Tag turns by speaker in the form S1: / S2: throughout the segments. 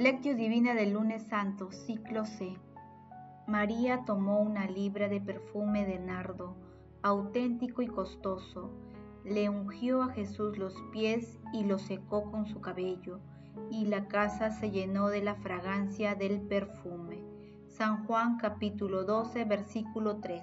S1: Lectio Divina del lunes santo, ciclo C. María tomó una libra de perfume de nardo, auténtico y costoso, le ungió a Jesús los pies y los secó con su cabello, y la casa se llenó de la fragancia del perfume. San Juan capítulo 12, versículo 3.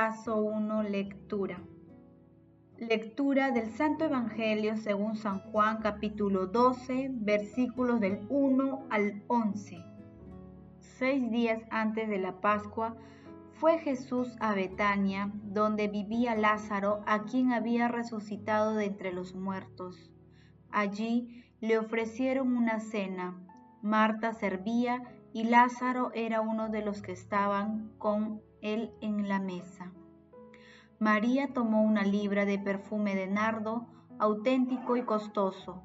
S1: Paso 1. Lectura. Lectura del Santo Evangelio según San Juan capítulo 12 versículos del 1 al 11. Seis días antes de la Pascua fue Jesús a Betania, donde vivía Lázaro, a quien había resucitado de entre los muertos. Allí le ofrecieron una cena. Marta servía y Lázaro era uno de los que estaban con él en la mesa. María tomó una libra de perfume de nardo, auténtico y costoso.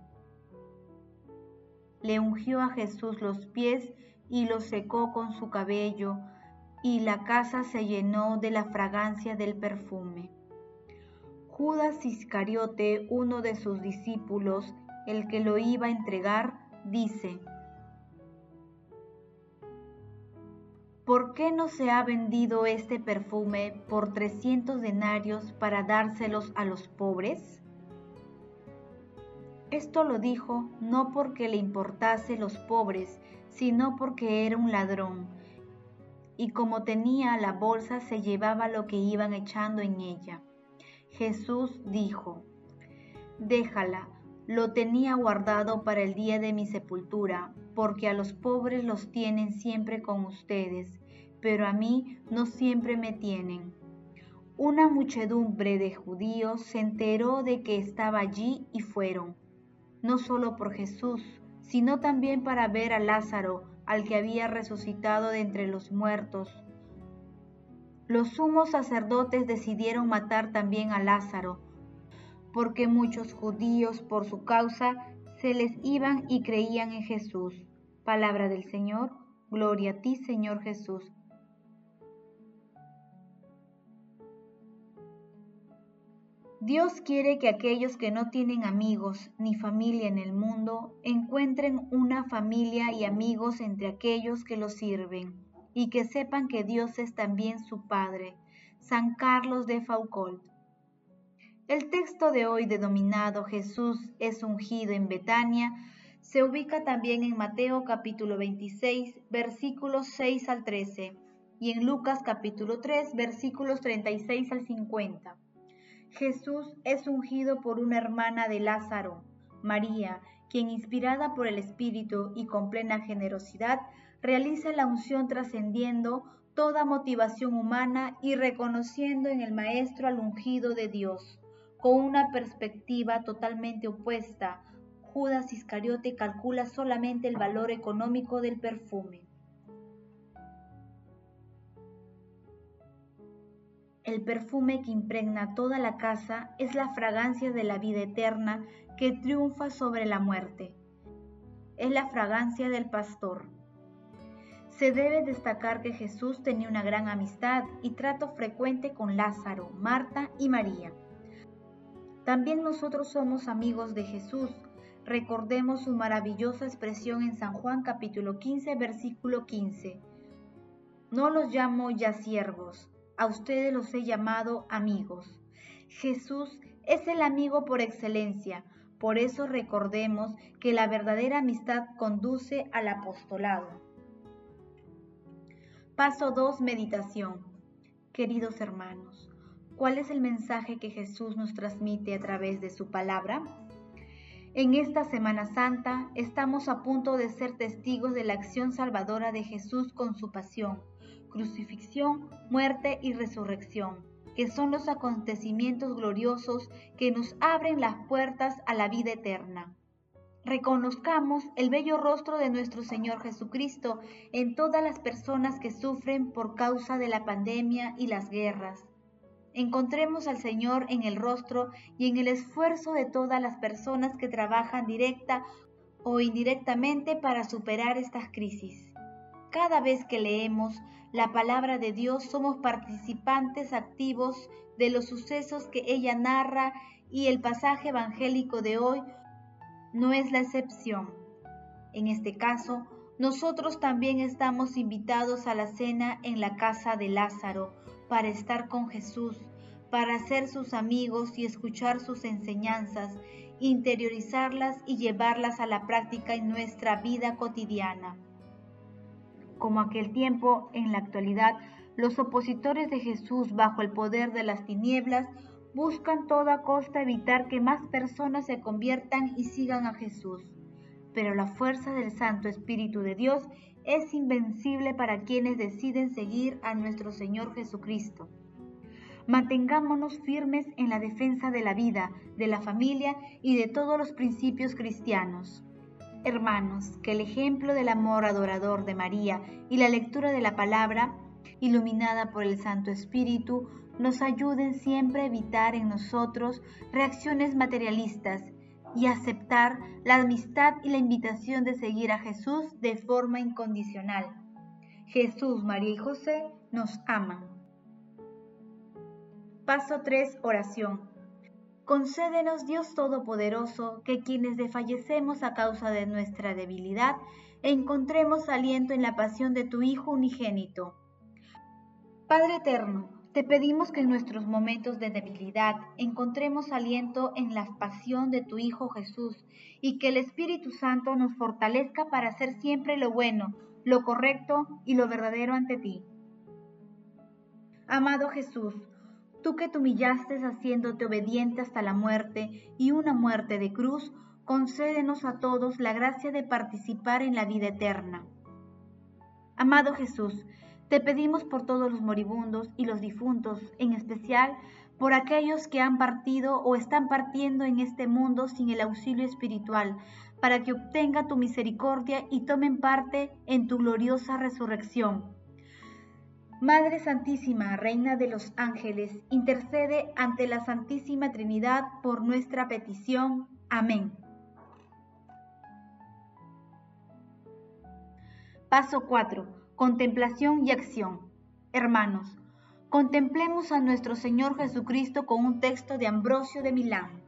S1: Le ungió a Jesús los pies y los secó con su cabello, y la casa se llenó de la fragancia del perfume. Judas Iscariote, uno de sus discípulos, el que lo iba a entregar, dice, ¿Por qué no se ha vendido este perfume por 300 denarios para dárselos a los pobres? Esto lo dijo no porque le importase los pobres, sino porque era un ladrón, y como tenía la bolsa se llevaba lo que iban echando en ella. Jesús dijo, Déjala, lo tenía guardado para el día de mi sepultura, porque a los pobres los tienen siempre con ustedes, pero a mí no siempre me tienen. Una muchedumbre de judíos se enteró de que estaba allí y fueron, no solo por Jesús, sino también para ver a Lázaro, al que había resucitado de entre los muertos. Los sumos sacerdotes decidieron matar también a Lázaro, porque muchos judíos por su causa se les iban y creían en Jesús. Palabra del Señor, gloria a ti Señor Jesús. Dios quiere que aquellos que no tienen amigos ni familia en el mundo encuentren una familia y amigos entre aquellos que los sirven y que sepan que Dios es también su Padre. San Carlos de Foucault. El texto de hoy denominado Jesús es ungido en Betania se ubica también en Mateo capítulo 26 versículos 6 al 13 y en Lucas capítulo 3 versículos 36 al 50. Jesús es ungido por una hermana de Lázaro, María, quien inspirada por el Espíritu y con plena generosidad realiza la unción trascendiendo toda motivación humana y reconociendo en el Maestro al ungido de Dios. Con una perspectiva totalmente opuesta, Judas Iscariote calcula solamente el valor económico del perfume. El perfume que impregna toda la casa es la fragancia de la vida eterna que triunfa sobre la muerte. Es la fragancia del pastor. Se debe destacar que Jesús tenía una gran amistad y trato frecuente con Lázaro, Marta y María. También nosotros somos amigos de Jesús. Recordemos su maravillosa expresión en San Juan capítulo 15, versículo 15. No los llamo ya siervos, a ustedes los he llamado amigos. Jesús es el amigo por excelencia, por eso recordemos que la verdadera amistad conduce al apostolado. Paso 2. Meditación. Queridos hermanos, ¿Cuál es el mensaje que Jesús nos transmite a través de su palabra? En esta Semana Santa estamos a punto de ser testigos de la acción salvadora de Jesús con su pasión, crucifixión, muerte y resurrección, que son los acontecimientos gloriosos que nos abren las puertas a la vida eterna. Reconozcamos el bello rostro de nuestro Señor Jesucristo en todas las personas que sufren por causa de la pandemia y las guerras. Encontremos al Señor en el rostro y en el esfuerzo de todas las personas que trabajan directa o indirectamente para superar estas crisis. Cada vez que leemos la palabra de Dios somos participantes activos de los sucesos que ella narra y el pasaje evangélico de hoy no es la excepción. En este caso, nosotros también estamos invitados a la cena en la casa de Lázaro para estar con Jesús, para ser sus amigos y escuchar sus enseñanzas, interiorizarlas y llevarlas a la práctica en nuestra vida cotidiana. Como aquel tiempo, en la actualidad, los opositores de Jesús bajo el poder de las tinieblas buscan toda costa evitar que más personas se conviertan y sigan a Jesús. Pero la fuerza del Santo Espíritu de Dios es invencible para quienes deciden seguir a nuestro Señor Jesucristo. Mantengámonos firmes en la defensa de la vida, de la familia y de todos los principios cristianos. Hermanos, que el ejemplo del amor adorador de María y la lectura de la palabra, iluminada por el Santo Espíritu, nos ayuden siempre a evitar en nosotros reacciones materialistas y aceptar la amistad y la invitación de seguir a Jesús de forma incondicional. Jesús, María y José nos aman. Paso 3. Oración. Concédenos Dios Todopoderoso que quienes desfallecemos a causa de nuestra debilidad encontremos aliento en la pasión de tu Hijo unigénito. Padre Eterno, te pedimos que en nuestros momentos de debilidad encontremos aliento en la pasión de tu Hijo Jesús y que el Espíritu Santo nos fortalezca para hacer siempre lo bueno, lo correcto y lo verdadero ante ti. Amado Jesús, tú que te humillaste haciéndote obediente hasta la muerte y una muerte de cruz, concédenos a todos la gracia de participar en la vida eterna. Amado Jesús, te pedimos por todos los moribundos y los difuntos, en especial por aquellos que han partido o están partiendo en este mundo sin el auxilio espiritual, para que obtenga tu misericordia y tomen parte en tu gloriosa resurrección. Madre Santísima, Reina de los Ángeles, intercede ante la Santísima Trinidad por nuestra petición. Amén. Paso 4 Contemplación y acción. Hermanos, contemplemos a nuestro Señor Jesucristo con un texto de Ambrosio de Milán.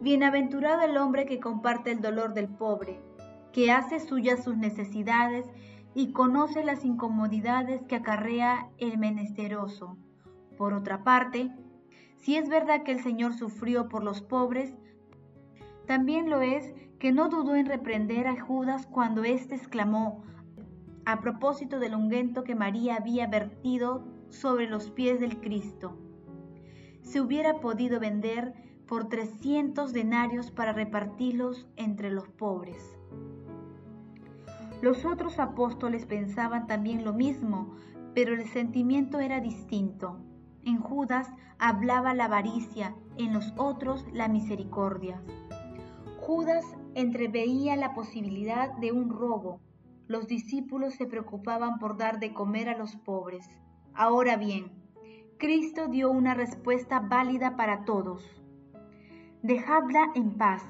S1: Bienaventurado el hombre que comparte el dolor del pobre, que hace suyas sus necesidades y conoce las incomodidades que acarrea el menesteroso. Por otra parte, si es verdad que el Señor sufrió por los pobres, también lo es que no dudó en reprender a Judas cuando éste exclamó, a propósito del ungüento que María había vertido sobre los pies del Cristo. Se hubiera podido vender por 300 denarios para repartirlos entre los pobres. Los otros apóstoles pensaban también lo mismo, pero el sentimiento era distinto. En Judas hablaba la avaricia, en los otros la misericordia. Judas entreveía la posibilidad de un robo. Los discípulos se preocupaban por dar de comer a los pobres. Ahora bien, Cristo dio una respuesta válida para todos. Dejadla en paz.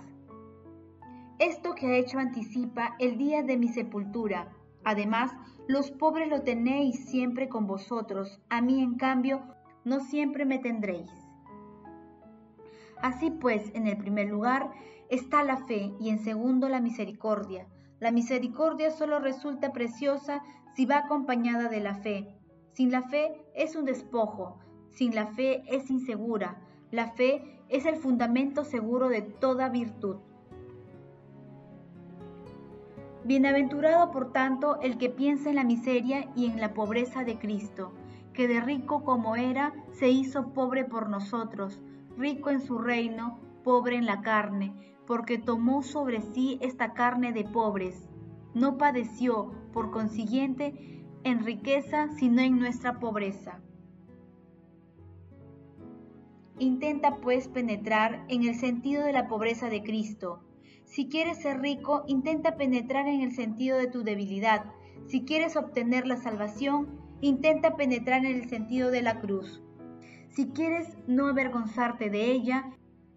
S1: Esto que ha hecho anticipa el día de mi sepultura. Además, los pobres lo tenéis siempre con vosotros, a mí en cambio no siempre me tendréis. Así pues, en el primer lugar, está la fe y en segundo la misericordia. La misericordia solo resulta preciosa si va acompañada de la fe. Sin la fe es un despojo, sin la fe es insegura. La fe es el fundamento seguro de toda virtud. Bienaventurado, por tanto, el que piensa en la miseria y en la pobreza de Cristo, que de rico como era, se hizo pobre por nosotros, rico en su reino, pobre en la carne, porque tomó sobre sí esta carne de pobres, no padeció, por consiguiente, en riqueza, sino en nuestra pobreza. Intenta pues penetrar en el sentido de la pobreza de Cristo. Si quieres ser rico, intenta penetrar en el sentido de tu debilidad. Si quieres obtener la salvación, intenta penetrar en el sentido de la cruz. Si quieres no avergonzarte de ella,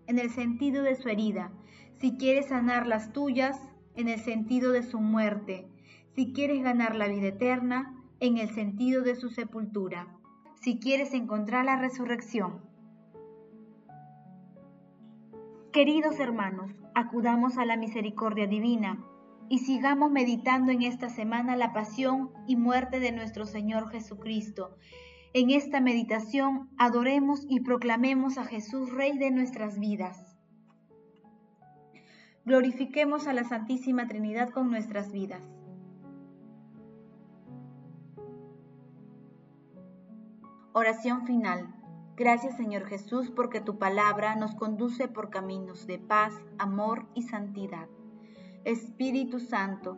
S1: en el sentido de su herida. Si quieres sanar las tuyas, en el sentido de su muerte. Si quieres ganar la vida eterna, en el sentido de su sepultura. Si quieres encontrar la resurrección. Queridos hermanos, acudamos a la misericordia divina y sigamos meditando en esta semana la pasión y muerte de nuestro Señor Jesucristo. En esta meditación adoremos y proclamemos a Jesús Rey de nuestras vidas. Glorifiquemos a la Santísima Trinidad con nuestras vidas. Oración final. Gracias Señor Jesús porque tu palabra nos conduce por caminos de paz, amor y santidad. Espíritu Santo,